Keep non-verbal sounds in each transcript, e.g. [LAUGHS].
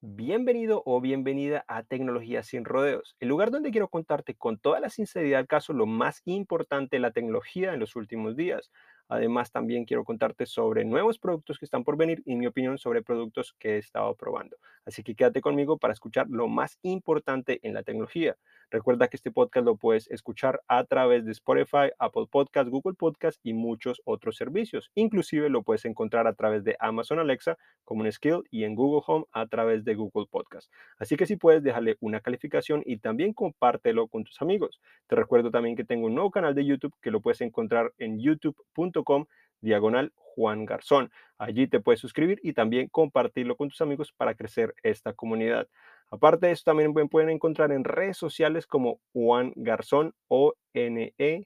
Bienvenido o bienvenida a Tecnología sin Rodeos, el lugar donde quiero contarte con toda la sinceridad al caso lo más importante de la tecnología en los últimos días. Además, también quiero contarte sobre nuevos productos que están por venir y mi opinión sobre productos que he estado probando. Así que quédate conmigo para escuchar lo más importante en la tecnología. Recuerda que este podcast lo puedes escuchar a través de Spotify, Apple Podcast, Google Podcast y muchos otros servicios. Inclusive lo puedes encontrar a través de Amazon Alexa como un skill y en Google Home a través de Google Podcast. Así que si puedes, dejarle una calificación y también compártelo con tus amigos. Te recuerdo también que tengo un nuevo canal de YouTube que lo puedes encontrar en youtube.com diagonal Juan Garzón. Allí te puedes suscribir y también compartirlo con tus amigos para crecer esta comunidad. Aparte de eso, también pueden encontrar en redes sociales como Juan Garzón o N-E-G-A-R-Z-O-N.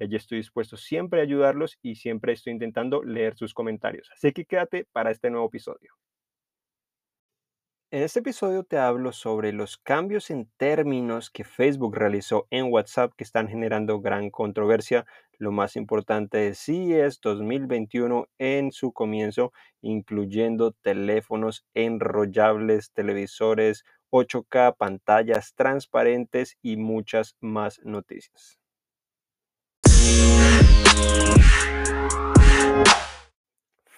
Allí estoy dispuesto siempre a ayudarlos y siempre estoy intentando leer sus comentarios. Así que quédate para este nuevo episodio. En este episodio te hablo sobre los cambios en términos que Facebook realizó en WhatsApp que están generando gran controversia. Lo más importante es es 2021 en su comienzo, incluyendo teléfonos enrollables, televisores 8K, pantallas transparentes y muchas más noticias.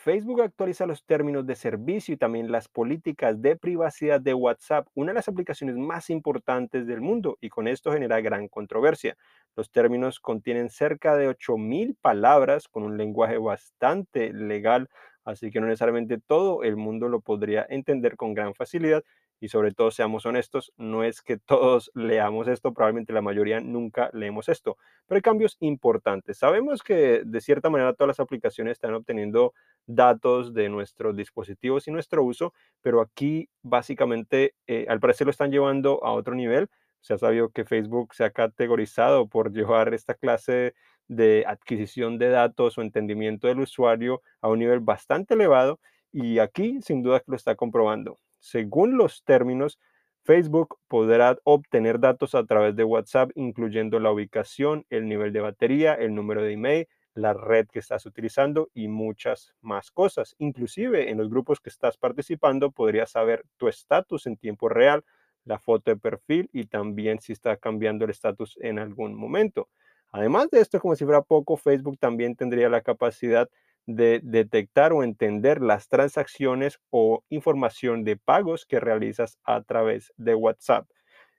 Facebook actualiza los términos de servicio y también las políticas de privacidad de WhatsApp, una de las aplicaciones más importantes del mundo, y con esto genera gran controversia. Los términos contienen cerca de 8.000 palabras con un lenguaje bastante legal, así que no necesariamente todo el mundo lo podría entender con gran facilidad y sobre todo seamos honestos, no es que todos [LAUGHS] leamos esto, probablemente la mayoría nunca leemos esto, pero hay cambios importantes. Sabemos que de cierta manera todas las aplicaciones están obteniendo datos de nuestros dispositivos y nuestro uso, pero aquí básicamente eh, al parecer lo están llevando a otro nivel. Se ha sabido que Facebook se ha categorizado por [LAUGHS] llevar esta clase de adquisición de datos o entendimiento del usuario a un nivel bastante elevado y aquí sin duda que lo está comprobando según los términos, Facebook podrá obtener datos a través de WhatsApp, incluyendo la ubicación, el nivel de batería, el número de email, la red que estás utilizando y muchas más cosas. Inclusive en los grupos que estás participando podrías saber tu estatus en tiempo real, la foto de perfil y también si está cambiando el estatus en algún momento. Además de esto, como si fuera poco, Facebook también tendría la capacidad de detectar o entender las transacciones o información de pagos que realizas a través de WhatsApp.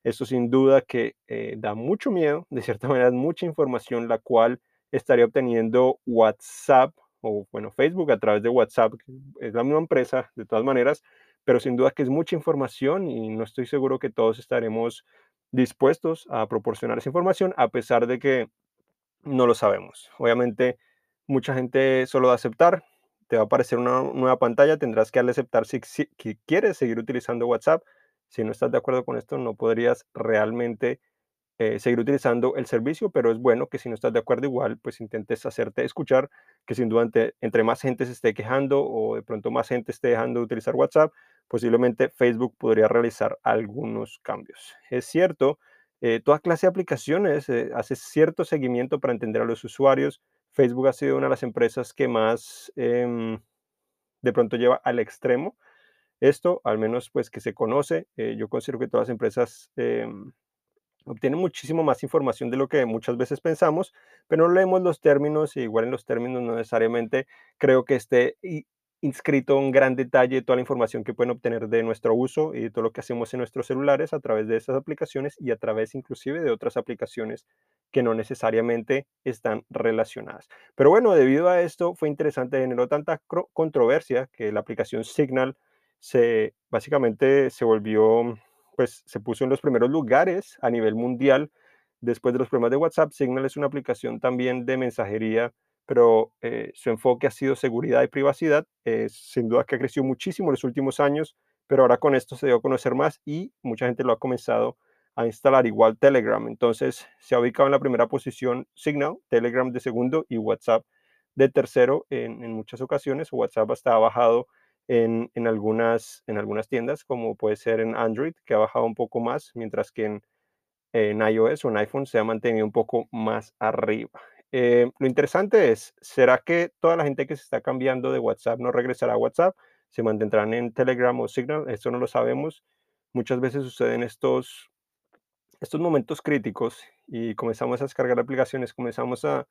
Esto sin duda que eh, da mucho miedo, de cierta [LAUGHS] manera mucha información la cual estaría obteniendo WhatsApp o bueno, Facebook a través de WhatsApp, es la misma empresa de todas maneras, pero sin duda que es mucha información y no estoy seguro que todos estaremos dispuestos a proporcionar esa información a pesar de que no lo sabemos. Obviamente mucha gente solo da aceptar, te va a aparecer una nueva pantalla, tendrás que darle aceptar si, quieres seguir utilizando WhatsApp. Si no estás de acuerdo con esto, no podrías realmente eh, seguir utilizando el servicio, pero es bueno que si no estás de acuerdo igual, pues intentes hacerte escuchar, que sin duda entre, más gente se esté quejando o de pronto más gente esté dejando de utilizar WhatsApp, posiblemente Facebook podría realizar algunos cambios. Es cierto, eh, toda clase de aplicaciones eh, hace cierto seguimiento para entender a los usuarios, Facebook ha sido una de las empresas que más em, de pronto lleva al extremo esto, al menos pues que se conoce. Eh, yo considero que todas las empresas em, obtienen muchísimo más información de lo que muchas veces pensamos, pero no leemos los términos y igual en los términos no necesariamente creo que esté inscrito en gran detalle toda la información que pueden obtener de nuestro uso y de todo lo que hacemos en nuestros celulares a través de esas aplicaciones y a través inclusive de otras aplicaciones que no necesariamente están relacionadas. Pero bueno, debido a esto fue interesante, generó tanta controversia que la aplicación Signal se básicamente se volvió, pues se puso en los primeros lugares a nivel mundial después de los problemas de WhatsApp. Signal es una aplicación también de mensajería pero eh, su enfoque ha sido seguridad y privacidad. sin duda que ha crecido muchísimo en los últimos años, pero ahora con esto se dio a conocer más y mucha gente lo ha comenzado a instalar, igual Telegram. Entonces se ha ubicado en la primera posición Signal, Telegram de segundo y WhatsApp de tercero en, muchas ocasiones. WhatsApp está bajado en, en, algunas, en algunas tiendas, como puede ser en Android, que ha bajado un poco más, mientras que en en iOS o en iPhone se ha mantenido un poco más arriba. Eh, lo interesante es, ¿será que toda la gente que se está cambiando de WhatsApp no regresará a WhatsApp? ¿Se mantendrán en Telegram o Signal? Eso no lo sabemos. Muchas veces suceden estos, estos momentos críticos y comenzamos a descargar aplicaciones, comenzamos a,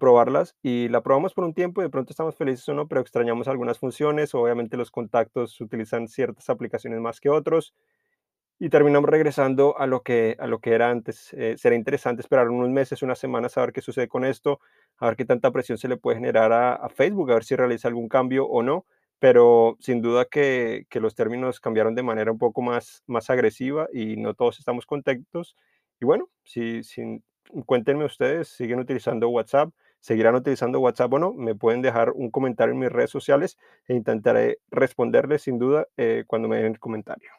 probarlas y la probamos por un tiempo y de pronto estamos felices o no, pero extrañamos algunas funciones. Obviamente los contactos utilizan ciertas aplicaciones más que otros y terminamos regresando a lo que, a lo que era antes. Eh, será interesante esperar unos meses, unas semanas a ver qué sucede con esto, a ver qué tanta presión se le puede generar a, a Facebook, a ver si realiza algún cambio o no. Pero sin duda que, que los términos cambiaron de manera un poco más, más agresiva y no todos estamos contentos. Y bueno, si, si, cuéntenme ustedes, ¿siguen utilizando WhatsApp? ¿Seguirán utilizando WhatsApp o no? Me pueden dejar un comentario en mis redes sociales e intentaré responderles sin duda eh, cuando me den el comentario.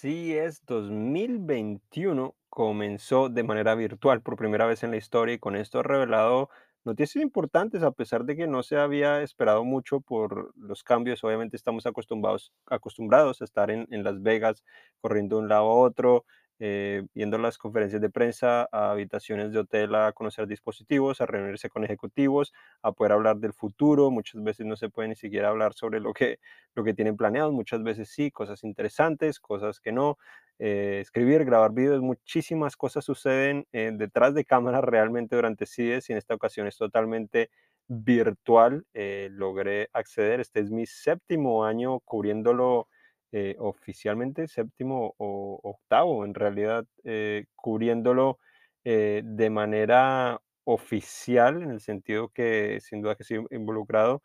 CES 2021 comenzó de manera virtual por primera vez en la historia y con esto ha revelado noticias importantes a pesar de que no se había esperado mucho por los cambios. Obviamente estamos acostumbrados, acostumbrados a estar en, en Las Vegas corriendo de un lado a otro, eh, viendo las conferencias de prensa, a habitaciones de hotel a conocer dispositivos, a reunirse con ejecutivos, a poder hablar del futuro. Muchas veces no se puede ni siquiera hablar sobre lo que, lo que tienen planeado, muchas veces sí, cosas interesantes, cosas que no. Eh, escribir, grabar videos, muchísimas cosas suceden eh, detrás de cámaras realmente durante CIDES y en esta ocasión es totalmente virtual. logré acceder, este es mi séptimo año cubriéndolo eh, oficialmente séptimo o octavo, en realidad, eh, cubriéndolo eh, de manera oficial, en el sentido que sin duda que estoy involucrado,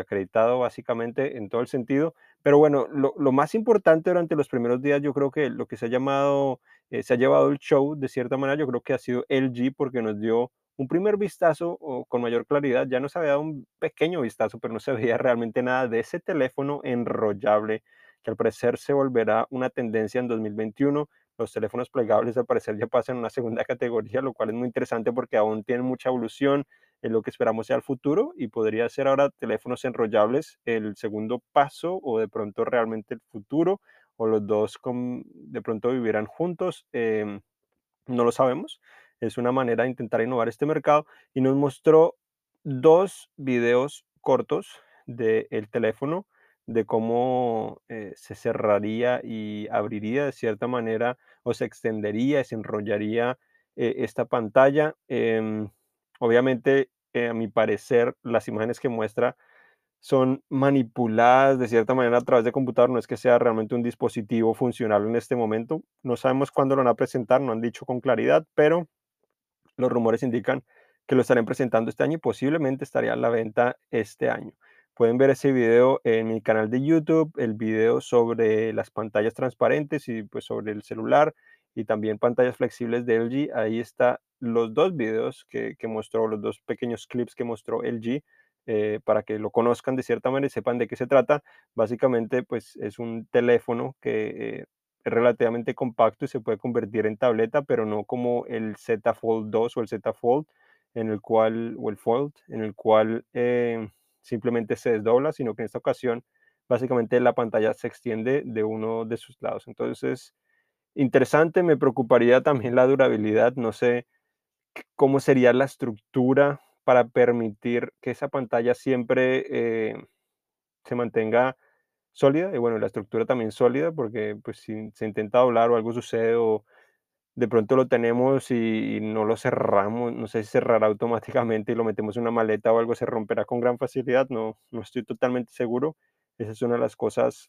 acreditado básicamente en todo el sentido. Pero bueno, lo, lo, más importante durante los primeros días, yo creo que lo que se ha llamado, se ha llevado el show de cierta manera, yo creo que ha sido LG porque nos dio un primer vistazo o con mayor claridad, ya nos había dado un pequeño vistazo, pero no se veía realmente nada de ese teléfono enrollable que al parecer se volverá una tendencia en 2021. Los teléfonos plegables al parecer ya pasan a una segunda [LAUGHS] categoría, lo cual es muy interesante porque aún tienen mucha evolución en lo que esperamos sea el futuro y podría ser ahora teléfonos enrollables el segundo paso o de pronto realmente el futuro o los dos de pronto vivirán juntos. Eh, no lo sabemos. Es una manera de intentar innovar este mercado y nos mostró dos videos cortos del teléfono de cómo eh, se cerraría y abriría de cierta manera o se extendería, se enrollaría eh, esta pantalla. Em, obviamente, eh, a mi parecer, las imágenes que muestra son manipuladas de cierta manera a través de computador, no es que sea realmente un dispositivo funcional en este momento. No sabemos cuándo lo van a presentar, no han dicho con claridad, pero los rumores indican que lo estarán presentando este año y posiblemente estaría a la venta este año. Pueden ver ese video en mi canal de YouTube, el video sobre las pantallas transparentes y pues sobre el celular y también pantallas flexibles de LG. Ahí está los dos videos que, que mostró, los dos pequeños clips que mostró LG eh, para que lo conozcan de cierta manera y sepan de qué se trata. Básicamente pues es un teléfono que eh, es relativamente compacto y se puede convertir en tableta, pero no como el Z Fold 2 o el Z Fold en el cual, o el Fold, en el cual eh, simplemente se desdobla, sino que en esta ocasión básicamente la pantalla se extiende de uno de sus lados. Entonces, interesante, me preocuparía también la durabilidad, no sé cómo sería la estructura para permitir que esa pantalla siempre eh, se mantenga sólida y bueno, la estructura también sólida porque pues si se intenta doblar o algo sucede o de pronto lo tenemos y, no lo cerramos, no sé si cerrará automáticamente y lo metemos en una maleta o algo, se romperá con gran facilidad, no, no estoy totalmente seguro. Esa es una de las cosas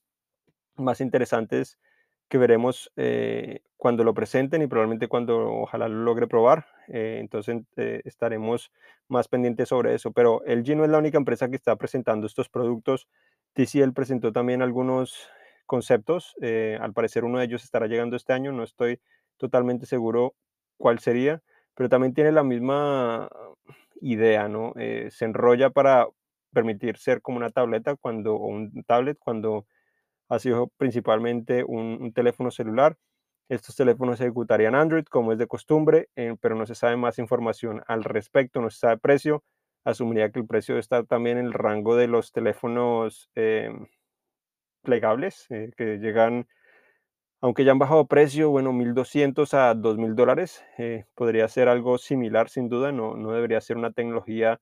más interesantes que veremos eh, cuando lo presenten y probablemente cuando ojalá lo logre probar. Eh, entonces eh, estaremos más pendientes sobre eso. Pero LG no es la única empresa que está presentando estos productos. TCL presentó también algunos conceptos. al parecer uno de ellos estará llegando este año. No estoy totalmente seguro cuál sería, pero también tiene la misma idea, ¿no? Eh, se enrolla para permitir ser como una tableta cuando, o un tablet cuando ha sido principalmente un, teléfono celular. Estos teléfonos ejecutarían Android como es de costumbre, eh, pero no se sabe más información al respecto, no se sabe precio. Asumiría que el precio está también en el rango de los teléfonos em, plegables eh, que llegan, aunque ya han bajado precio, bueno, 1.200 a 2.000 dólares. eh, podría ser algo similar sin duda, no, no debería ser una tecnología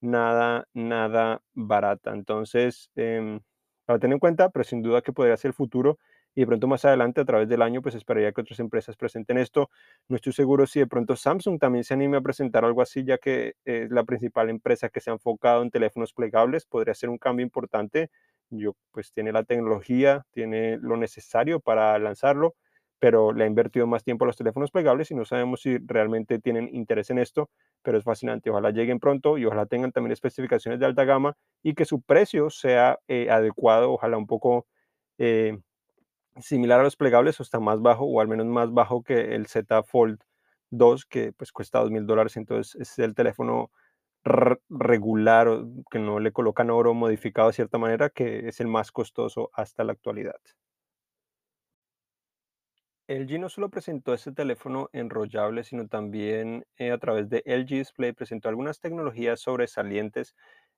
nada, nada barata. Entonces, em, para tener en cuenta, pero sin duda que podría ser el futuro y de pronto más adelante, a través del año, pues esperaría que otras empresas presenten esto. No estoy seguro si de pronto Samsung también se anime a presentar algo así, ya que es la principal empresa que se ha enfocado en teléfonos plegables. Podría ser un cambio importante. Yo, pues tiene la tecnología, tiene lo necesario para lanzarlo, pero le ha invertido más tiempo a los teléfonos plegables y no sabemos si realmente tienen interés en esto pero es fascinante. Ojalá lleguen pronto y ojalá tengan también especificaciones de alta gama y que su precio sea eh, adecuado, ojalá un poco eh, similar a los plegables o está más bajo o al menos más bajo que el Z Fold 2 que pues cuesta dos mil dólares. Entonces es el teléfono regular que no le colocan oro modificado de cierta manera que es el más costoso hasta la actualidad. LG no solo presentó este teléfono enrollable, sino también eh, a través de LG Display presentó algunas tecnologías sobresalientes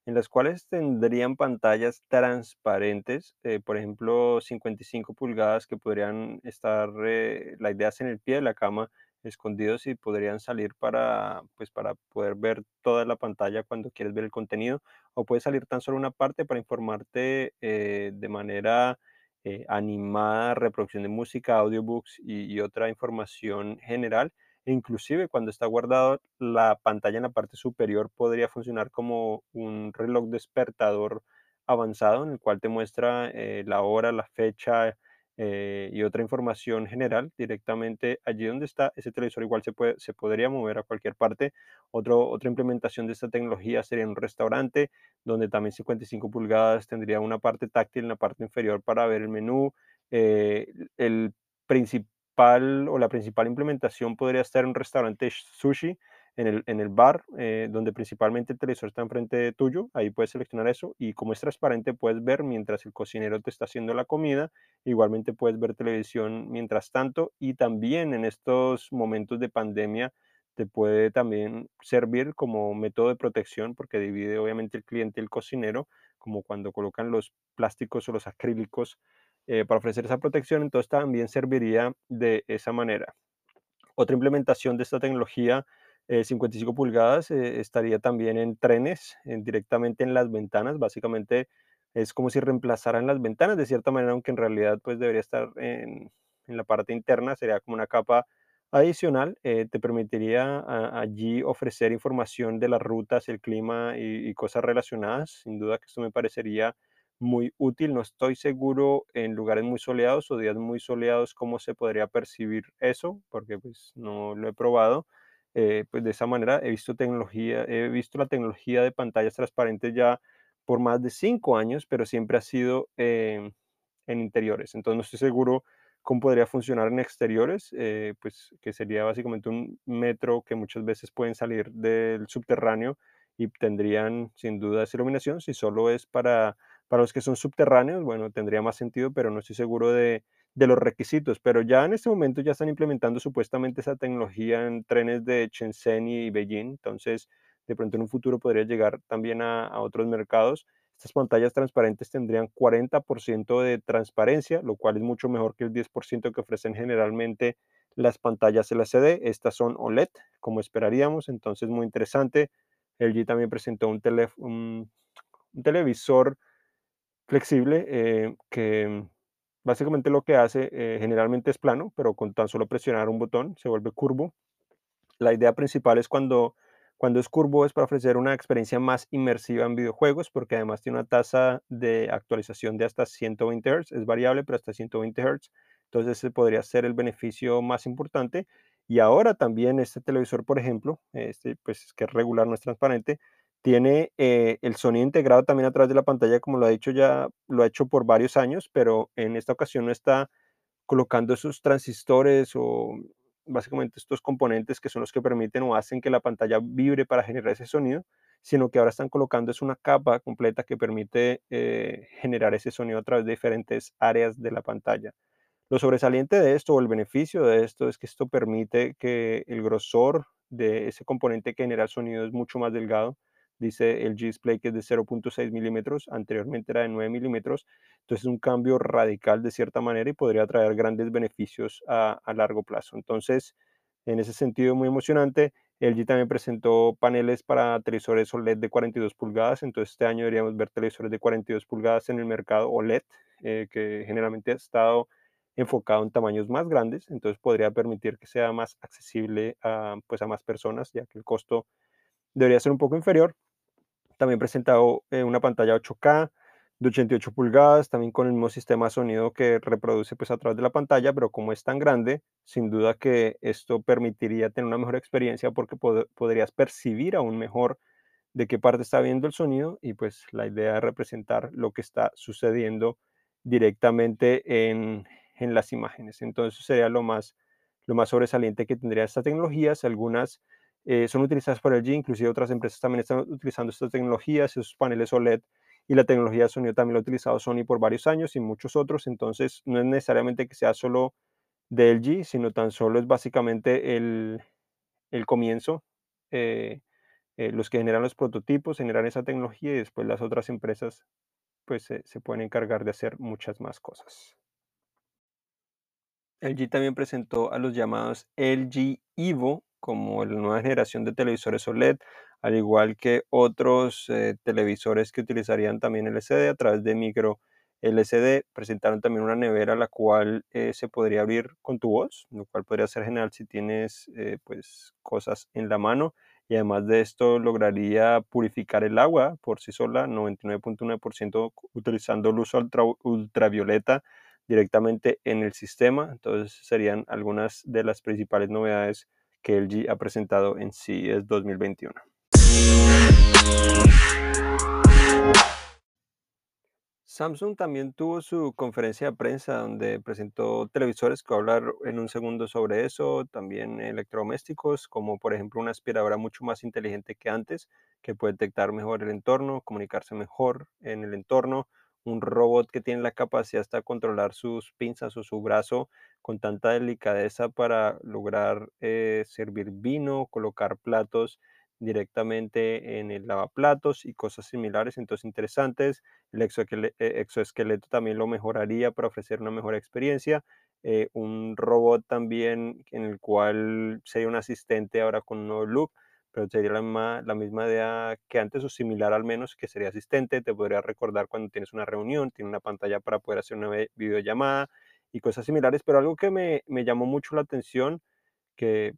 en las cuales tendrían pantallas transparentes, eh, por ejemplo, 55 pulgadas que podrían estar, eh, la idea es en el pie de la cama, escondidos y podrían salir para, pues, para poder ver toda la pantalla cuando quieres ver el contenido, o puede salir tan solo una parte para informarte de manera eh, animada, reproducción de música, audiobooks y, y otra información general. E inclusive cuando está guardado la pantalla en la parte superior podría funcionar como un reloj despertador avanzado en el cual te muestra eh, la hora, la fecha eh, y otra información general directamente allí donde está. Ese televisor igual se, puede, se podría mover a cualquier parte. Otro, otra implementación de esta tecnología sería un restaurante donde también 55 pulgadas tendría una parte táctil en la parte inferior para ver el menú. Eh, el principal o la principal implementación podría estar un restaurante sushi en el, en el bar, eh, donde principalmente el televisor está enfrente tuyo, ahí puedes seleccionar eso y como es transparente puedes ver mientras el cocinero te está haciendo la comida, igualmente puedes ver televisión mientras tanto y también en estos momentos de pandemia te puede también servir como método de protección porque divide obviamente el cliente y el cocinero, como cuando colocan los plásticos o los acrílicos eh, para ofrecer esa protección, entonces también serviría de esa manera. Otra implementación de esta tecnología eh, 55 pulgadas eh, estaría también en trenes, en- directamente en las ventanas. Básicamente es como si reemplazaran las ventanas de cierta manera, aunque en realidad pues debería estar en, en la parte interna, sería como una capa adicional. eh, te permitiría allí ofrecer información de las rutas, el clima y, y cosas relacionadas. Sin duda que esto me parecería muy útil. No estoy seguro en lugares muy soleados o días muy soleados cómo se podría percibir eso, porque pues no lo he probado eh, pues de esa manera he visto tecnología, he visto la tecnología de pantallas transparentes ya por más de cinco años, pero siempre ha sido em, en interiores. Entonces no estoy seguro cómo podría funcionar en exteriores, eh, pues que sería básicamente un metro que muchas veces pueden salir del subterráneo y tendrían sin duda esa iluminación. Si solo es para, para los que son subterráneos, bueno, tendría más sentido, pero no estoy seguro de, de los requisitos. Pero ya en este momento ya están implementando supuestamente esa tecnología en trenes de Shenzhen y Beijing. Entonces, de pronto en un futuro podría llegar también a, otros mercados. Estas pantallas transparentes tendrían 40% de transparencia, lo cual es mucho mejor que el 10% que ofrecen generalmente las pantallas LCD. Estas son OLED, como esperaríamos, entonces muy interesante. LG también presentó un televisor flexible eh, que básicamente lo que hace eh, generalmente es plano, pero con tan solo presionar un botón se vuelve curvo la idea principal es cuando, cuando es curvo es para ofrecer una experiencia más inmersiva en videojuegos, porque además tiene una tasa de actualización de hasta 120 Hz, es variable, pero hasta 120 Hz. Entonces ese podría ser el beneficio más importante. Y ahora también este televisor, por ejemplo, este, pues que es regular, no es transparente, tiene eh, el sonido integrado también a través de la pantalla, como lo ha dicho ya, lo ha hecho por varios años, pero en esta ocasión no está colocando esos transistores o básicamente estos componentes que son los que permiten o hacen que la pantalla vibre para generar ese sonido, sino que ahora están colocando es una capa completa que permite eh, generar ese sonido a través de diferentes áreas de la pantalla. Lo sobresaliente de esto o el beneficio de esto es que esto permite que el grosor de ese componente que genera el sonido es mucho más delgado, dice el G-Display que es de 0.6 milímetros, anteriormente era de 9 milímetros, entonces es un cambio radical de cierta manera y podría traer grandes beneficios a, a largo plazo. Entonces, en ese sentido, muy emocionante. LG también presentó paneles para televisores OLED de 42 pulgadas, entonces este año deberíamos ver televisores de 42 pulgadas en el mercado OLED, eh, que generalmente ha estado enfocado en tamaños más grandes, entonces podría permitir que sea más accesible a, pues a más personas, ya que el costo debería ser un poco inferior. También presentado eh, una pantalla 8K de 88 pulgadas, también con el mismo sistema de sonido que reproduce pues a través de la pantalla, pero como es tan grande, sin duda que esto permitiría tener una mejor experiencia porque podrías percibir aún mejor de qué parte está viendo el sonido y pues la idea es representar lo que está sucediendo directamente en, en las imágenes. Entonces sería lo más, lo más sobresaliente que tendría esta tecnologías. Algunas eh, son utilizadas por LG, inclusive otras empresas también están utilizando estas tecnologías, esos paneles OLED y la tecnología de sonido también lo ha utilizado Sony por varios años y muchos otros, entonces no es necesariamente que sea solo de LG, sino tan solo es básicamente el, el comienzo. Eh, eh, los que generan los prototipos generan esa tecnología y después las otras empresas pues se pueden encargar de hacer muchas más cosas. LG también presentó a los llamados LG Evo como la nueva generación de televisores OLED, al igual que otros eh, televisores que utilizarían también LCD a través de micro LCD. Presentaron también una nevera la cual eh, se podría abrir con tu voz, lo cual podría ser genial si tienes eh, pues cosas en la mano. Y además de esto lograría purificar el agua por sí sola, 99.9% utilizando luz ultravioleta directamente en el sistema. Entonces serían algunas de las principales novedades que LG ha presentado en CES 2021. Samsung también tuvo su conferencia de prensa donde presentó televisores, que voy a hablar en un segundo sobre eso, también electrodomésticos, como por ejemplo una aspiradora mucho más inteligente que antes, que puede detectar mejor el entorno, comunicarse mejor en el entorno, un robot que tiene la capacidad hasta controlar sus pinzas o su brazo con tanta delicadeza para lograr eh, servir vino, colocar platos directamente en el lavaplatos y cosas similares, entonces interesantes. El eh, exoesqueleto también lo mejoraría para ofrecer una mejor experiencia. Eh, un robot también en el cual sería un asistente ahora con un nuevo look pero sería la misma, la misma idea que antes o similar al menos, que sería asistente, te podría recordar cuando tienes una reunión, tiene una pantalla para poder hacer una videollamada y cosas similares, pero algo que me, me llamó mucho la atención, que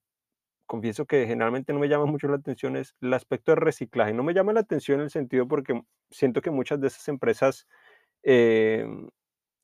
confieso que generalmente no me llama mucho la atención, es el aspecto de reciclaje. No me llama la atención en el sentido porque siento que muchas de esas empresas eh,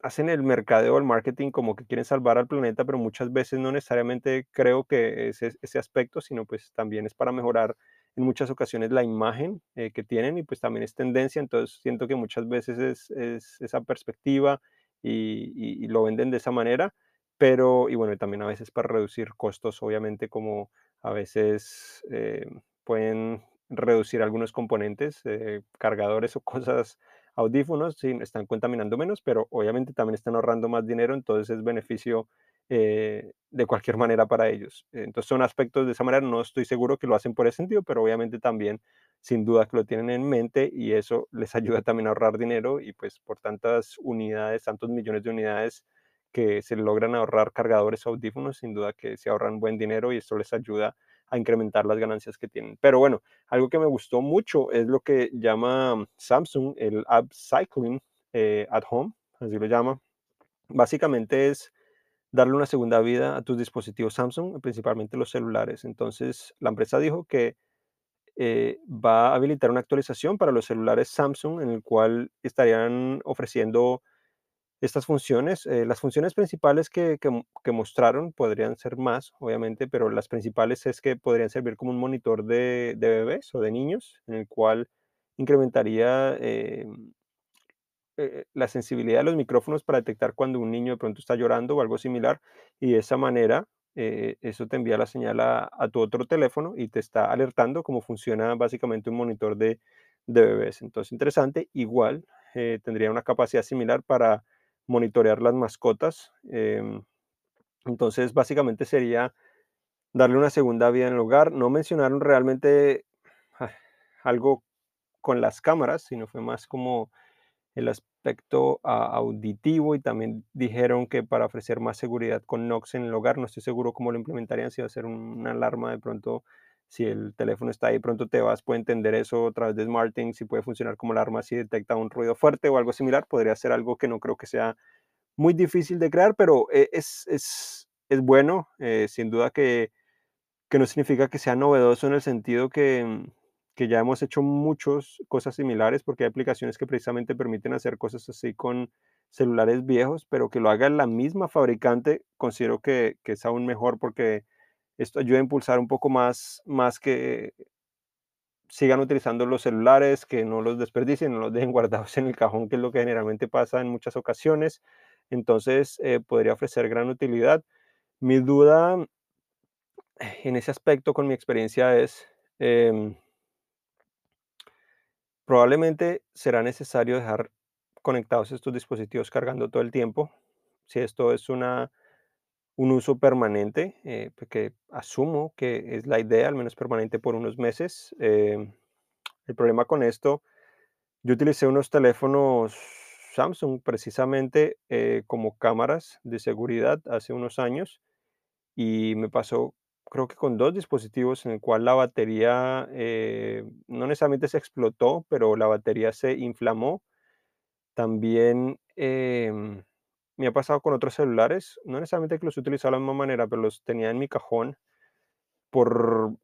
hacen el mercadeo, el marketing como que quieren salvar al planeta, pero muchas veces no necesariamente creo que es ese aspecto, sino pues también es para mejorar en muchas ocasiones la imagen eh, que tienen y pues también es tendencia, entonces siento que muchas veces es, esa perspectiva y, lo venden de esa manera, pero y bueno, también a veces para reducir costos, obviamente como a veces eh, pueden reducir algunos componentes, eh, cargadores o cosas audífonos, sí, están contaminando menos, pero obviamente también están ahorrando más dinero, entonces es beneficio eh, de cualquier manera para ellos. Entonces son aspectos de esa manera, no estoy seguro que lo hacen por ese sentido, pero obviamente también sin duda que lo tienen en mente y eso les [LAUGHS] ayuda también a ahorrar dinero y pues por tantas unidades, tantos millones de unidades que se logran ahorrar cargadores audífonos, sin duda que se ahorran buen dinero y esto les ayuda a incrementar las ganancias que tienen. Pero bueno, algo que me gustó mucho es lo que llama Samsung el Upcycling eh, at Home, así lo llama. Básicamente es darle una segunda vida a tus dispositivos Samsung, principalmente los celulares. Entonces, la empresa dijo que eh, va a habilitar una actualización para los celulares Samsung en el cual estarían ofreciendo estas funciones, eh, las funciones principales que, mostraron podrían ser más, obviamente, pero las principales es que podrían servir como un monitor de, bebés o de niños, en el cual incrementaría eh, eh, la sensibilidad de los micrófonos para detectar cuando un niño de pronto está llorando o algo similar, y de esa manera eso te envía la señal a, tu otro teléfono y te está alertando cómo funciona básicamente un monitor de, bebés. Entonces, interesante, igual tendría una capacidad similar para monitorear las mascotas. Em, entonces, básicamente sería darle una segunda vida en el hogar. No mencionaron realmente ah, algo con las cámaras, sino fue más como el aspecto ah, auditivo y también dijeron que para ofrecer más seguridad con Knox en el hogar, no estoy seguro cómo lo implementarían, si va a ser una alarma de pronto, si el teléfono está ahí, pronto te vas, puede entender eso a través de SmartThings, si puede funcionar como alarma si detecta un ruido fuerte o algo similar, podría ser algo que no creo que sea muy difícil de crear, pero eh, es, es, es bueno, eh, sin duda que, que no significa que sea novedoso en el sentido que mm, que ya hemos hecho muchas cosas similares porque hay aplicaciones que precisamente permiten hacer cosas así con celulares viejos, pero que lo haga la misma fabricante, considero que, que es aún mejor porque esto ayuda a impulsar un poco más, más que sigan utilizando los celulares, que no los desperdicien, no los dejen [LAUGHS] guardados en el cajón, que es lo que generalmente pasa en muchas ocasiones. Entonces, eh, podría ofrecer gran utilidad. Mi duda en ese aspecto con mi experiencia es, em, Probablemente será necesario dejar conectados estos dispositivos cargando todo el tiempo. Si esto es una, un uso permanente, eh, porque asumo que es la idea, al menos permanente por unos meses. eh, el problema con esto, yo utilicé unos teléfonos Samsung precisamente eh, como cámaras de seguridad hace unos años y me pasó, creo que con dos dispositivos en el cual la batería eh, no necesariamente se explotó, pero la batería se inflamó. También em, me ha pasado con otros celulares, no necesariamente que los he utilizado de la misma manera, pero los tenía en mi cajón por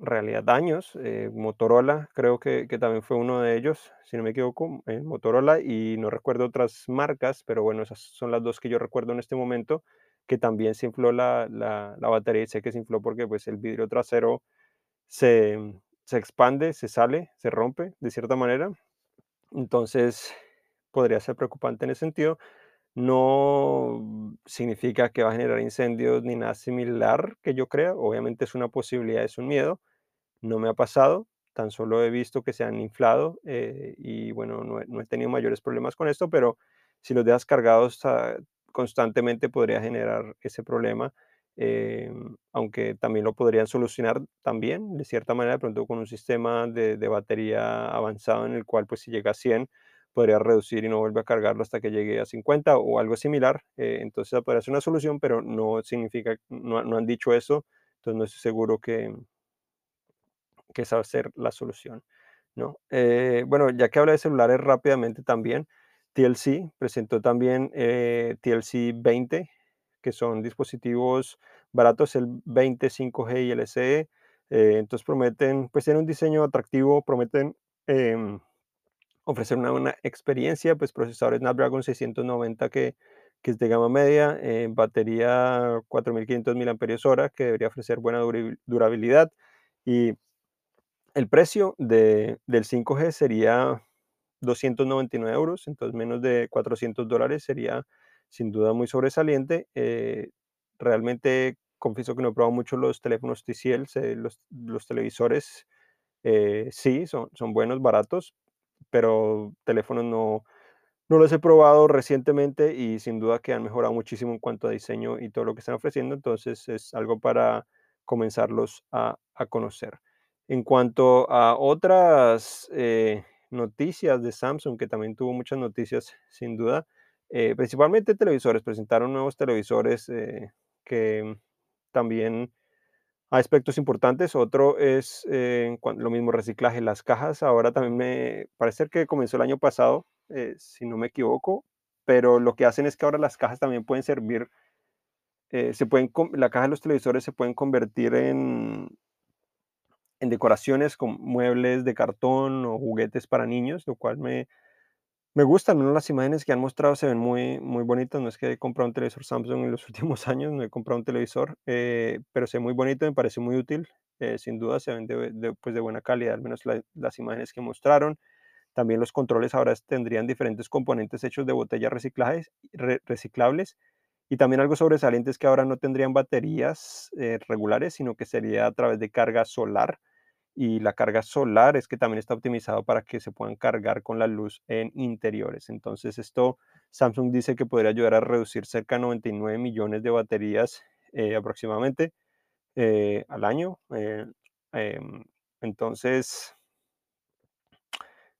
realidad años. eh, Motorola creo que, que también fue uno de ellos, si no me equivoco, eh, Motorola y no recuerdo otras marcas, pero bueno, esas son las dos que yo recuerdo en este momento, que también se infló la, la, la batería y sé que se infló porque pues el vidrio trasero se, se expande, se sale, se rompe de cierta manera. Entonces podría ser preocupante en ese sentido. No significa que va a generar incendios ni nada similar que yo crea. Obviamente es una posibilidad, es un miedo. No me ha pasado, tan solo he visto que se han inflado eh, y bueno, no no he tenido mayores problemas con esto, pero si los dejas cargados ah, constantemente podría generar ese problema. eh, aunque también lo podrían solucionar también, de cierta manera, de pronto con un sistema de, de batería avanzado en el cual pues si llega a 100 podría reducir y no vuelve a cargarlo hasta que llegue a 50 o algo similar. eh, entonces podría ser una solución, pero no significa, no, no han dicho eso, entonces no estoy seguro que, que esa va a ser la solución, ¿no? Eh, bueno, ya que habla de celulares rápidamente también, TLC presentó también eh, TLC 20, que son dispositivos baratos, el 20 5G y LTE. eh, entonces prometen, pues tienen un diseño atractivo, prometen em, ofrecer una buena experiencia, pues procesador Snapdragon 690 que, que es de gama media, eh, batería 4500 mAh que debería ofrecer buena durabil- durabilidad y el precio de, del 5G sería 299 euros, entonces menos de 400 dólares sería sin duda muy sobresaliente. Eh, realmente confieso que no he probado mucho los teléfonos TCL, los televisores eh, sí, son, son buenos, baratos, pero teléfonos no, no los he probado recientemente y sin duda que han mejorado muchísimo en cuanto a diseño y todo lo que están ofreciendo, entonces es algo para comenzarlos a, a conocer. En cuanto a otras eh, noticias de Samsung, que también tuvo muchas noticias sin duda, eh, principalmente televisores, presentaron nuevos televisores eh, que también hay aspectos importantes. Otro es eh, lo mismo reciclaje. Las cajas ahora también me parece que comenzó el año pasado, eh, si no me equivoco, pero lo que hacen es que ahora las cajas también pueden servir, se pueden, la caja de los televisores se pueden convertir en, en decoraciones con muebles de cartón o juguetes para niños, lo cual me, me gusta, al menos las imágenes que han mostrado se ven muy, muy bonitas. No es que he comprado un televisor Samsung en los [LAUGHS] últimos años, no he comprado un televisor, eh, pero se ve muy bonito, me parece muy útil. eh, sin duda se ven de, de, pues de buena calidad, al menos la- las imágenes que mostraron. También los controles ahora tendrían diferentes componentes hechos de botellas reciclajes, re- reciclables. Y también algo sobresaliente es que ahora no tendrían baterías eh, regulares, sino que sería a través de carga solar y la carga solar es que también está optimizado para que se puedan cargar con la luz en interiores. Entonces esto Samsung dice que podría ayudar a reducir cerca de 99 millones de baterías eh, aproximadamente eh, al año. eh, em, entonces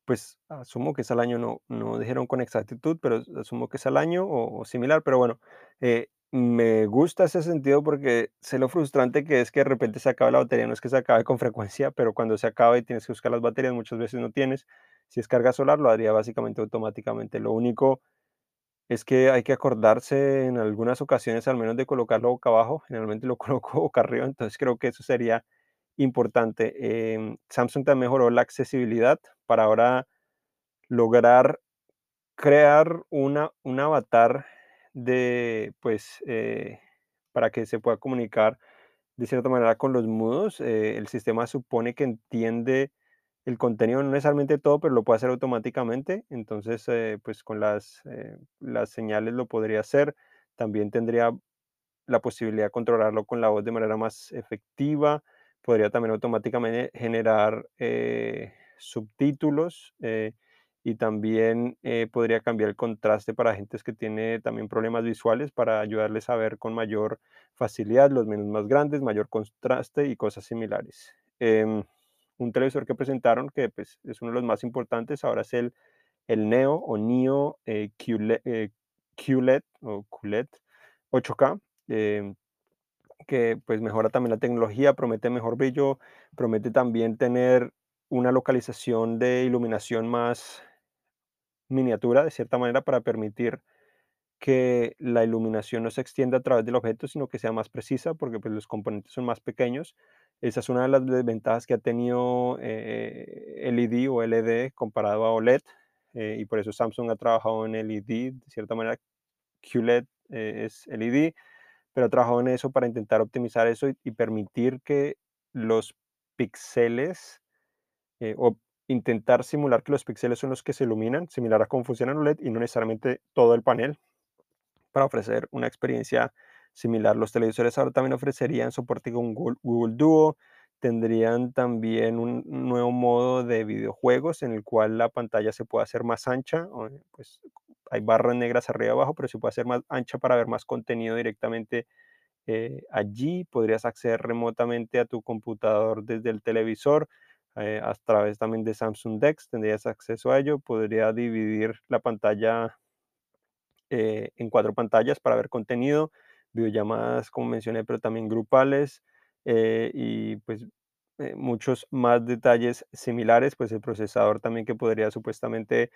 pues asumo que es al año, no, no dijeron con exactitud, pero asumo que es al año o, similar, pero bueno, me gusta ese sentido porque sé lo frustrante que es que de repente se acaba la batería, no es que se acabe con frecuencia, pero cuando se acaba y tienes que buscar las baterías, muchas veces no tienes. Si es carga solar, lo haría básicamente automáticamente. Lo único es que hay que acordarse en algunas ocasiones al menos de colocarlo boca abajo, generalmente lo [LAUGHS] coloco boca arriba, entonces creo que eso sería importante. Em, Samsung también mejoró la accesibilidad para ahora lograr crear una, un avatar de, pues, eh, para que se pueda comunicar de cierta manera con los mudos. eh, el sistema supone que entiende el contenido, no necesariamente todo, pero lo puede hacer automáticamente. Entonces, eh, pues con las, las señales lo podría hacer. También tendría la posibilidad de controlarlo con la voz de manera más efectiva. Podría también automáticamente generar subtítulos y también eh, podría cambiar el contraste para gentes que tiene también problemas visuales para ayudarles a ver con mayor facilidad los menús más grandes, mayor contraste y cosas similares. Em, un televisor que presentaron que pues, es uno de los más importantes ahora es el, el Neo o Neo eh, QLED, eh, QLED o QLED 8K eh, que pues mejora también la tecnología, promete mejor brillo, promete también tener una localización de iluminación más miniatura de cierta manera para permitir que la iluminación no se extienda a través del objeto, sino que sea más precisa porque pues, los componentes son más pequeños. Esa es una de las desventajas que ha tenido eh, LED o LED comparado a OLED eh, y por eso Samsung ha trabajado en LED, de cierta manera QLED eh, es LED pero he trabajado en eso para intentar optimizar eso y, y permitir que los píxeles o intentar simular que los píxeles son los que se iluminan, similar a cómo funciona un LED y no necesariamente todo el panel para ofrecer una experiencia similar. Los televisores ahora también ofrecerían soporte con Google, Duo, tendrían también un nuevo modo de videojuegos en el cual la pantalla se puede hacer más ancha, pues hay barras negras arriba y abajo, pero se puede hacer más ancha para ver más contenido directamente eh, allí. Podrías acceder remotamente a tu computador desde el televisor. Eh, a través también de Samsung Dex tendrías acceso a ello. Podría dividir la pantalla eh, en cuatro pantallas para ver contenido, videollamadas, como mencioné, pero también grupales eh, y pues muchos más detalles similares, pues el procesador también que podría supuestamente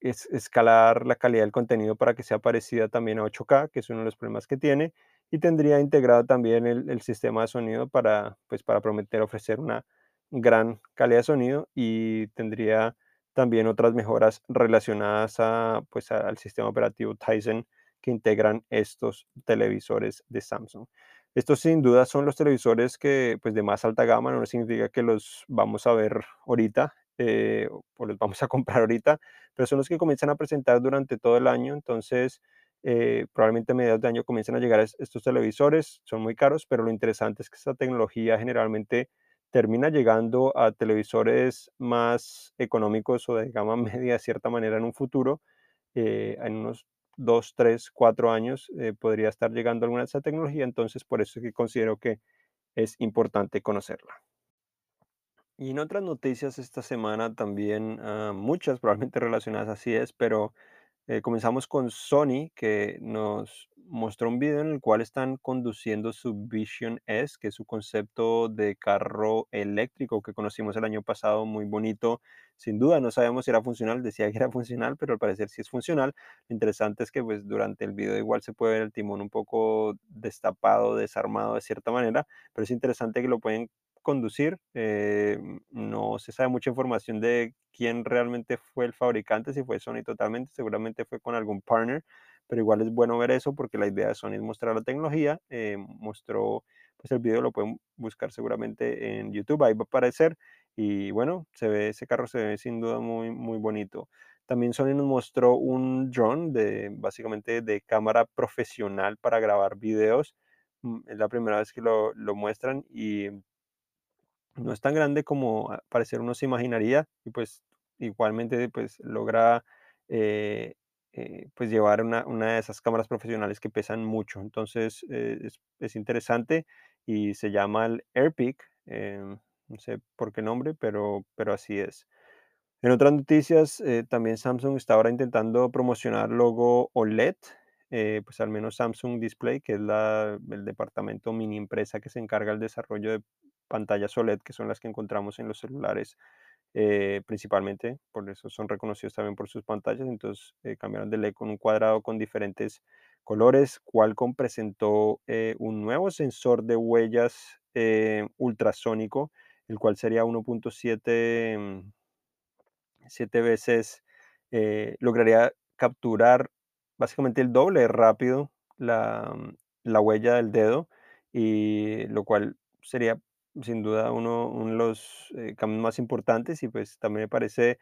escalar la calidad del contenido para que sea parecida también a 8K, que es uno de los problemas que tiene, y tendría integrado también el, sistema de sonido para, pues, para prometer ofrecer una gran calidad de sonido y tendría también otras mejoras relacionadas a, pues, al sistema operativo Tizen que integran estos televisores de Samsung. Estos sin duda son los televisores que, pues, de más alta gama, no significa que los vamos a ver ahorita, eh, o los vamos a [LAUGHS] comprar ahorita, pero son los que comienzan a presentar durante todo el año, entonces eh, probablemente a mediados de año comiencen a llegar es- estos televisores, son muy caros, pero lo interesante es que esta tecnología generalmente termina llegando a televisores más económicos o de gama [LAUGHS] media de cierta manera en un futuro, eh, en unos dos, tres, cuatro años eh, podría estar llegando alguna de esa tecnología, entonces por eso es que considero que es importante conocerla. Y en otras noticias esta semana también, ah, muchas probablemente relacionadas así es, pero eh, comenzamos con Sony, que nos mostró un video en el cual están conduciendo su Vision S, que es su concepto de carro eléctrico que conocimos el año pasado, muy bonito. Sin duda, no sabemos si era funcional, decía que era [LAUGHS] funcional, pero al parecer sí es funcional. Lo interesante es que pues, durante el video igual se puede ver el timón un poco destapado, desarmado de cierta manera, pero es interesante que lo pueden conducir. eh, no se sabe mucha información de quién realmente fue el fabricante, si fue Sony totalmente, seguramente fue con algún partner, pero igual es bueno ver eso porque la idea de Sony es mostrar la tecnología. eh, mostró, pues el video lo pueden buscar seguramente en YouTube, ahí va a aparecer. Y bueno, se ve, ese carro se ve sin duda muy, muy bonito. También Sony nos mostró un drone de básicamente de cámara profesional para grabar videos. Mm, Es la primera vez que lo, lo muestran y no es tan grande como parecer uno se imaginaría y pues igualmente pues logra eh, eh, pues llevar una, una de esas cámaras profesionales que pesan mucho. Entonces eh, es, es interesante y se llama el AirPic. em, No sé por qué nombre, pero, pero así es. En otras noticias, también Samsung está ahora intentando promocionar logo OLED, pues al menos Samsung Display, que es la, el departamento mini empresa que se encarga del desarrollo de pantallas OLED, que son las que encontramos en los celulares eh, principalmente, por eso son reconocidos también por sus pantallas, entonces cambiaron de LED con un cuadrado con diferentes colores. Qualcomm presentó un nuevo sensor de huellas ultrasónico, el cual sería 1.7 siete veces, eh, lograría capturar básicamente el doble rápido la, mm, la huella del dedo, y lo cual sería sin duda uno, uno de los eh, cambios más importantes y pues también me parece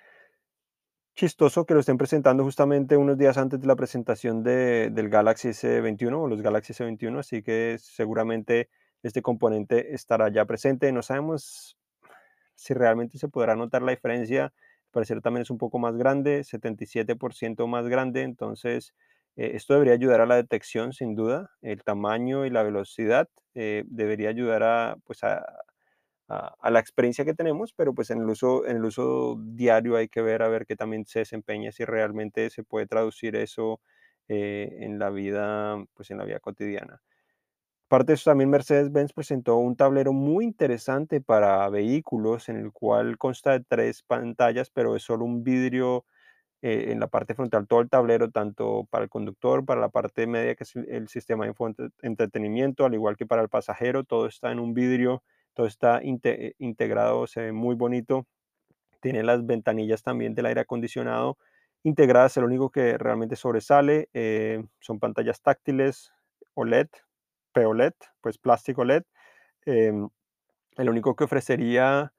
chistoso que lo estén presentando justamente unos días antes de la presentación de, del Galaxy S21 o los Galaxy S21, así que seguramente este componente estará ya presente. No sabemos si realmente se podrá notar la diferencia parecer también es un poco más grande, 77% más grande, entonces eh, esto debería ayudar a la detección sin duda, el tamaño y la velocidad eh, debería ayudar a, pues a, a, la experiencia que tenemos, pero pues en el, uso, en el uso diario hay que ver a ver qué también se desempeña, si realmente se puede traducir eso eh, en la vida, pues en la vida cotidiana. Aparte de eso, también Mercedes-Benz presentó un tablero muy interesante para vehículos en el cual consta de tres pantallas, pero es solo un vidrio eh, en la parte frontal, todo el tablero, tanto para el conductor, para la parte media, que es el, sistema de entretenimiento, al igual que para el pasajero, todo está en un vidrio, todo está eh, integrado, se ve muy bonito. Tiene las ventanillas también del aire acondicionado integradas, el único que realmente sobresale eh, son pantallas táctiles OLED POLED, pues plástico LED. Em, el único que ofrecería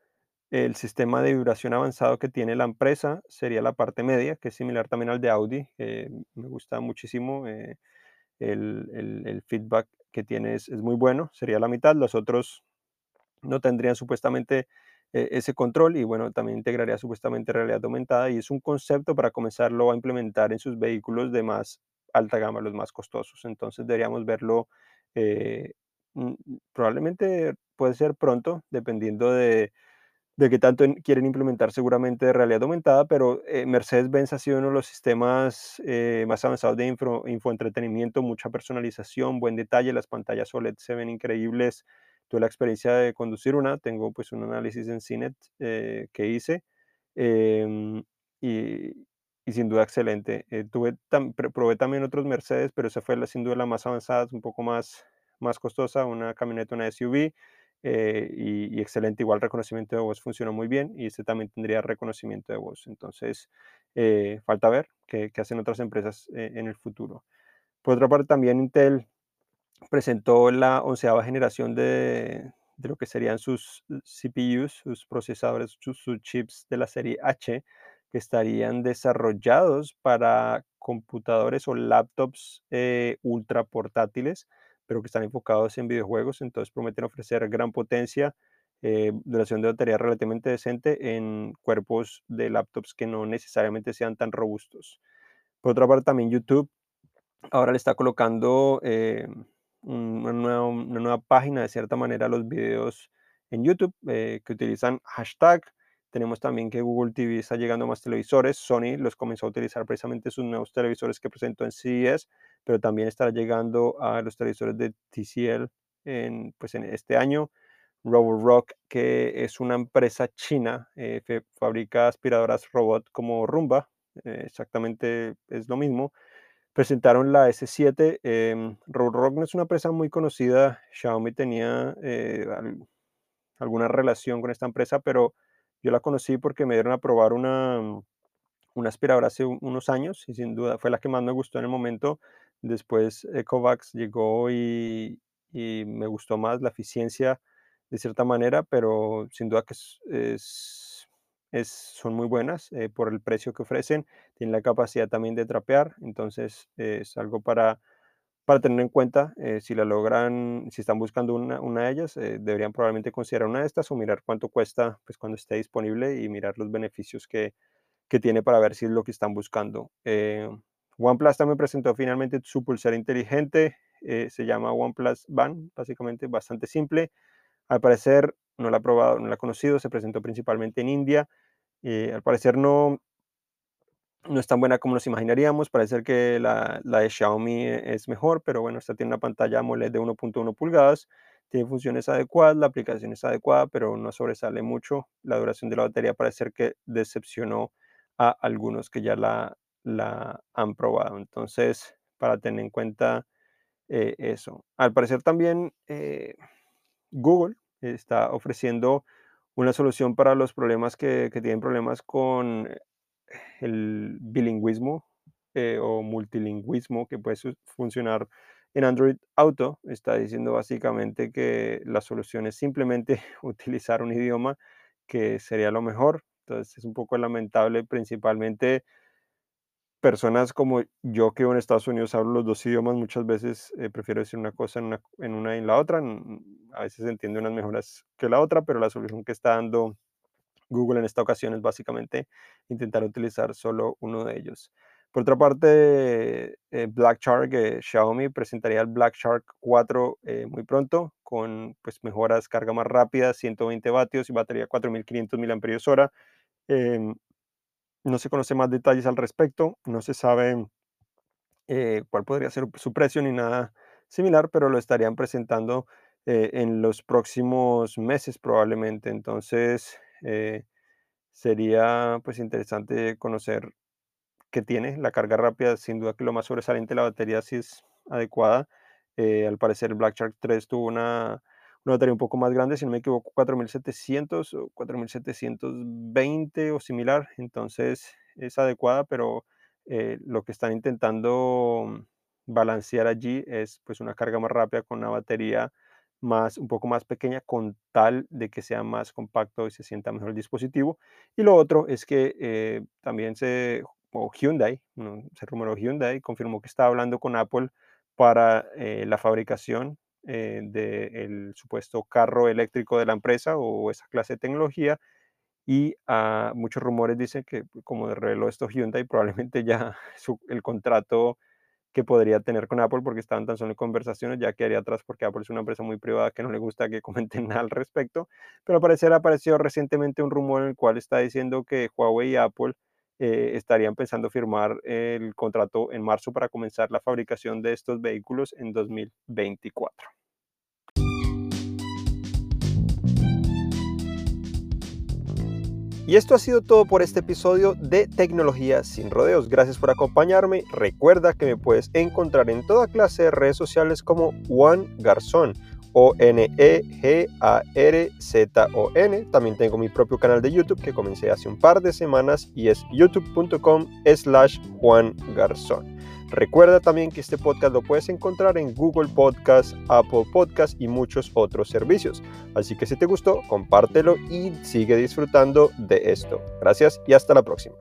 el sistema de vibración avanzado que tiene la empresa sería la parte media, que es similar también al de Audi. me gusta muchísimo. Eh, el, feedback que tiene es, muy bueno. Sería la mitad. Los otros no tendrían supuestamente eh, ese control y bueno, también integraría supuestamente realidad aumentada y es un concepto para comenzarlo a implementar en sus vehículos de más alta gama, los más costosos. Entonces deberíamos verlo eh, mm, probablemente puede ser pronto, dependiendo de, de qué tanto quieren implementar seguramente realidad aumentada, pero eh, Mercedes-Benz ha sido uno de los sistemas eh, más avanzados de info, infoentretenimiento, mucha personalización, buen detalle, las pantallas OLED se ven increíbles. Tuve la experiencia de conducir una, tengo pues un análisis en CINET que hice em, y, y sin duda excelente. Eh, tuve probé también otros Mercedes, pero esa fue la, sin duda la más avanzada, un poco más, más costosa, una camioneta, una SUV, eh, y, excelente, igual reconocimiento de voz funcionó muy bien, y este también tendría reconocimiento de voz. Entonces, eh, falta ver qué, hacen otras empresas en el futuro. Por otra parte, también Intel presentó la onceava generación de, de lo que serían sus CPUs, sus procesadores, sus, sus chips de la serie H, que estarían desarrollados para computadores o laptops eh, ultra portátiles, pero que están enfocados en videojuegos, entonces prometen ofrecer gran potencia, eh, duración de batería relativamente decente en cuerpos de laptops que no necesariamente sean tan robustos. Por otra parte, también YouTube ahora le está colocando eh, una, nueva, página de cierta manera a los videos en YouTube que utilizan hashtag tenemos también que Google TV está llegando a más televisores. Sony los comenzó a utilizar precisamente sus nuevos televisores que presentó en CES, pero también estará llegando a los televisores de TCL en, pues en este año. Roborock, que es una empresa china, eh, fabrica aspiradoras robot como Rumba, eh, exactamente es lo mismo. Presentaron la S7. Eh, Roborock no es una empresa muy conocida. Xiaomi tenía eh, alguna relación con esta empresa, pero yo la conocí porque me dieron a probar una, una aspiradora hace unos años y sin duda fue la que más me gustó en el momento. Después Ecovacs llegó y, y me gustó más la eficiencia de cierta manera, pero sin duda que es, es, son muy buenas eh, por el precio que ofrecen. Tienen la capacidad también de trapear, entonces es algo para para tener en cuenta, eh, si la logran, si están buscando una, una de ellas, eh, deberían probablemente considerar una de estas o mirar cuánto cuesta pues, cuando esté disponible y mirar los beneficios que, que tiene para ver si es lo que están buscando. Eh, OnePlus también presentó finalmente su pulsera inteligente, se llama OnePlus Band, básicamente bastante simple. Al parecer no la ha probado, no la ha conocido, se presentó principalmente en India. Eh, al parecer no, no es tan buena como nos imaginaríamos, parece que la, de Xiaomi es mejor, pero bueno, esta tiene una pantalla AMOLED de 1.1 pulgadas, tiene funciones adecuadas, la aplicación es adecuada, pero no sobresale mucho. La duración de la batería parece que decepcionó a algunos que ya la, la han probado. Entonces, para tener en cuenta eh, eso. Al parecer también eh, Google está ofreciendo una solución para los problemas que, tienen problemas con el bilingüismo eh, o multilingüismo que puede funcionar en Android Auto. Está diciendo básicamente que la solución es simplemente [LAUGHS] utilizar un idioma que sería lo mejor. Entonces es un poco lamentable, principalmente personas como yo que en Estados Unidos hablo los dos idiomas, muchas veces eh, prefiero decir una cosa en una, en una y en la otra. A veces entiende unas mejoras que la otra, pero la solución que está dando Google en esta ocasión es básicamente intentar utilizar solo uno de ellos. Por otra parte, eh, Black Shark, eh, Xiaomi presentaría el Black Shark 4 eh, muy pronto con pues, mejoras, carga más rápida, 120 vatios y batería 4500 mAh. No se conoce más detalles al respecto, no se sabe cuál podría ser su precio ni nada similar, pero lo estarían presentando en los próximos meses probablemente. Entonces, eh, sería pues interesante conocer qué tiene la carga rápida. Sin duda que lo más sobresaliente la batería sí es adecuada. Eh, al parecer Black Shark 3 tuvo una, una batería un poco más grande, si no me equivoco, 4700 o 4720 o similar. Entonces es adecuada, pero eh, lo que están intentando balancear allí es pues una carga más rápida con una batería más, un poco más pequeña con tal de que sea más compacto y se sienta mejor el dispositivo. Y lo otro es que eh, también se, o Hyundai, se rumoró Hyundai, confirmó que estaba hablando con Apple para eh, la fabricación eh, del supuesto carro eléctrico de la empresa o esa clase de tecnología. Y uh, muchos rumores dicen que, como reveló esto Hyundai, probablemente ya [LAUGHS] el contrato que podría tener con Apple porque estaban tan solo en conversaciones, ya quedaría atrás porque Apple es una empresa muy privada que no le gusta que [LAUGHS] comenten nada al respecto. Pero al parecer apareció recientemente un rumor en el cual está diciendo que Huawei y Apple eh, estarían pensando firmar el contrato en marzo para comenzar la fabricación de estos vehículos en 2024. Y esto ha sido todo por este episodio de Tecnología sin rodeos. Gracias por acompañarme. Recuerda que me puedes encontrar en toda clase de redes sociales como Juan Garzón. O-N-E-G-A-R-Z-O-N. También tengo mi propio canal de YouTube que comencé hace un par de semanas y es youtube.com slash Juan Garzón. Recuerda también que este podcast lo puedes encontrar en Google Podcast, Apple Podcast y muchos otros servicios. Así que si te gustó, compártelo y sigue disfrutando de esto. Gracias y hasta la próxima.